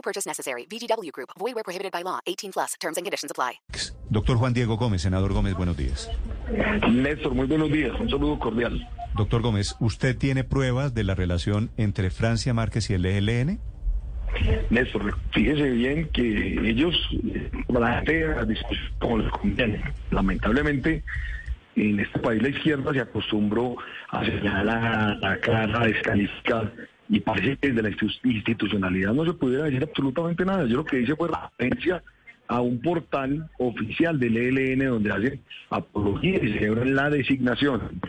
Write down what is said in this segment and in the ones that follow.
No purchase necessary. VGW Group. Void where prohibited by law. 18 plus. Terms and conditions apply. Doctor Juan Diego Gómez, senador Gómez, buenos días. Néstor, muy buenos días. Un saludo cordial. Doctor Gómez, ¿usted tiene pruebas de la relación entre Francia Márquez y el ELN? Néstor, fíjese bien que ellos, a discusión como les conviene. Lamentablemente, en este país la izquierda se acostumbró a señalar, a atacar, a descalificar. Y parece que desde la institucionalidad no se pudiera decir absolutamente nada. Yo lo que hice fue referencia a un portal oficial del ELN donde hacen apología y celebran la designación.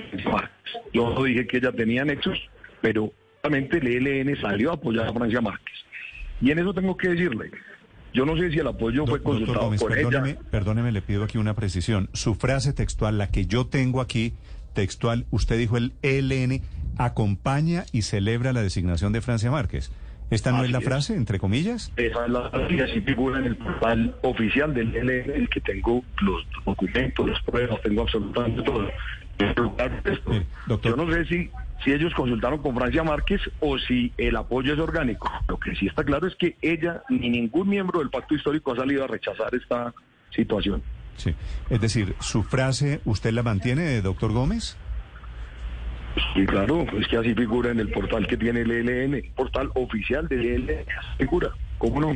Yo no dije que ella tenía nexos, pero realmente el ELN salió a apoyar a Francia Márquez. Y en eso tengo que decirle, yo no sé si el apoyo fue consultado Gómez, por perdóneme, ella. perdóneme, le pido aquí una precisión. Su frase textual, la que yo tengo aquí, textual, usted dijo el ELN acompaña y celebra la designación de Francia Márquez. ¿Esta no Así es la es. frase, entre comillas? Esa es la y así figura en el portal oficial del el que tengo los documentos, las pruebas, tengo absolutamente todo. Doctor. Yo no sé si, si ellos consultaron con Francia Márquez o si el apoyo es orgánico. Lo que sí está claro es que ella ni ningún miembro del pacto histórico ha salido a rechazar esta situación. Sí. Es decir, ¿su frase usted la mantiene, doctor Gómez? Y claro, es que así figura en el portal que tiene el ELN, portal oficial del ELN, así figura. ¿Cómo no?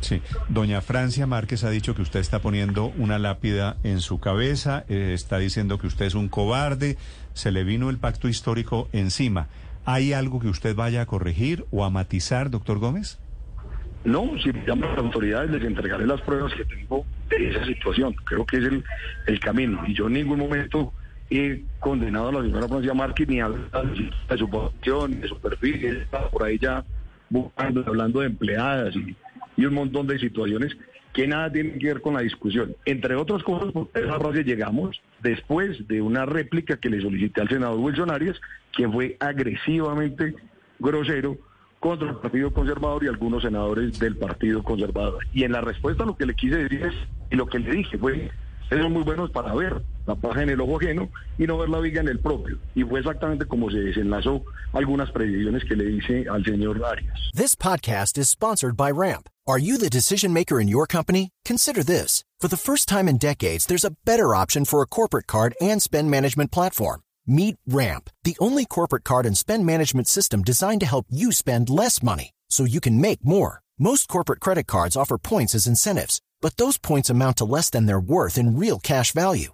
Sí. Doña Francia Márquez ha dicho que usted está poniendo una lápida en su cabeza, eh, está diciendo que usted es un cobarde, se le vino el pacto histórico encima. ¿Hay algo que usted vaya a corregir o a matizar, doctor Gómez? No, si me llaman las autoridades les entregaré las pruebas que tengo de esa situación. Creo que es el, el camino. Y yo en ningún momento he condenado a la señora Francia Márquez ni a de su posición, de su perfil. Está por ahí ya buscando, hablando de empleadas y, y un montón de situaciones que nada tienen que ver con la discusión. Entre otras cosas, a esa frase llegamos después de una réplica que le solicité al senador Wilson Arias, que fue agresivamente grosero contra el Partido Conservador y algunos senadores del Partido Conservador. Y en la respuesta lo que le quise decir es, y lo que le dije fue, son muy buenos para ver la paja en el ojo ajeno y no ver la viga en el propio. Y fue exactamente como se desenlazó algunas precisiones que le hice al señor Arias. This podcast is sponsored by Ramp. Are you the decision maker in your company? Consider this. For the first time in decades, there's a better option for a corporate card and spend management platform. Meet Ramp, the only corporate card and spend management system designed to help you spend less money so you can make more. Most corporate credit cards offer points as incentives, but those points amount to less than their worth in real cash value.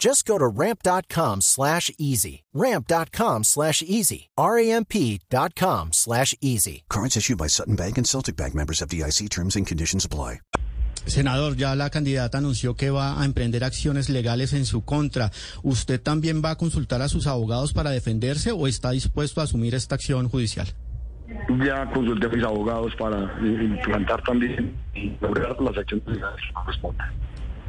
Just go to ramp.com slash easy. Ramp.com slash easy. R-A-M-P dot com slash easy. Cards issued by Sutton Bank and Celtic Bank members of DIC terms and conditions apply. Senador, ya la candidata anunció que va a emprender acciones legales en su contra. ¿Usted también va a consultar a sus abogados para defenderse o está dispuesto a asumir esta acción judicial? Ya consulté a mis abogados para implantar también y lograr las acciones legales que correspondan.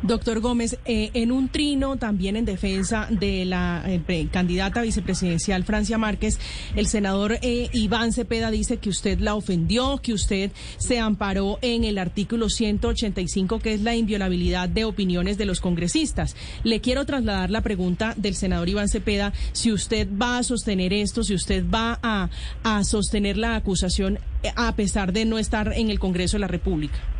Doctor Gómez, eh, en un trino también en defensa de la eh, candidata vicepresidencial Francia Márquez, el senador eh, Iván Cepeda dice que usted la ofendió, que usted se amparó en el artículo 185, que es la inviolabilidad de opiniones de los congresistas. Le quiero trasladar la pregunta del senador Iván Cepeda, si usted va a sostener esto, si usted va a, a sostener la acusación eh, a pesar de no estar en el Congreso de la República.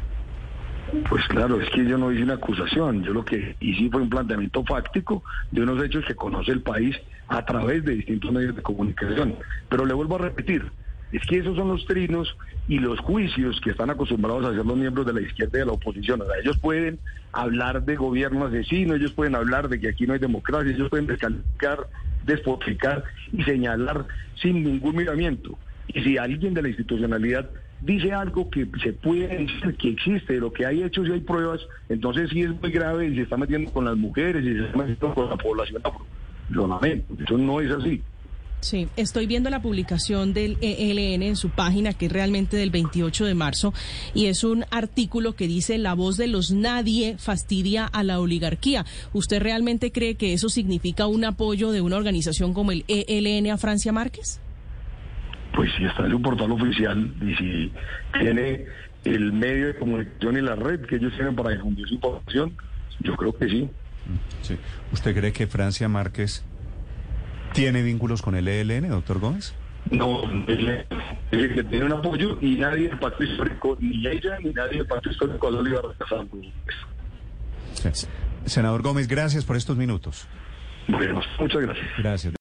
Pues claro, es que yo no hice una acusación, yo lo que hice fue un planteamiento fáctico de unos hechos que conoce el país a través de distintos medios de comunicación. Pero le vuelvo a repetir, es que esos son los trinos y los juicios que están acostumbrados a hacer los miembros de la izquierda y de la oposición. O sea, ellos pueden hablar de gobierno asesino, ellos pueden hablar de que aquí no hay democracia, ellos pueden descalificar, despotricar y señalar sin ningún miramiento. Y si alguien de la institucionalidad dice algo que se puede decir que existe, lo que hay hechos y hay pruebas, entonces sí es muy grave y se está metiendo con las mujeres y se está metiendo con la población eso no es así. Sí, estoy viendo la publicación del ELN en su página, que es realmente del 28 de marzo, y es un artículo que dice la voz de los nadie fastidia a la oligarquía. ¿Usted realmente cree que eso significa un apoyo de una organización como el ELN a Francia Márquez? Pues si está en su portal oficial y si tiene el medio de comunicación y la red que ellos tienen para difundir su información, yo creo que sí. sí. ¿Usted cree que Francia Márquez ¿Tiene vínculos con el ELN, doctor Gómez? No, es que tiene un apoyo y nadie del pacto histórico, ni ella ni nadie del pacto histórico lo iba a rechazar. Senador Gómez, gracias por estos minutos. Bueno, muchas gracias. Gracias.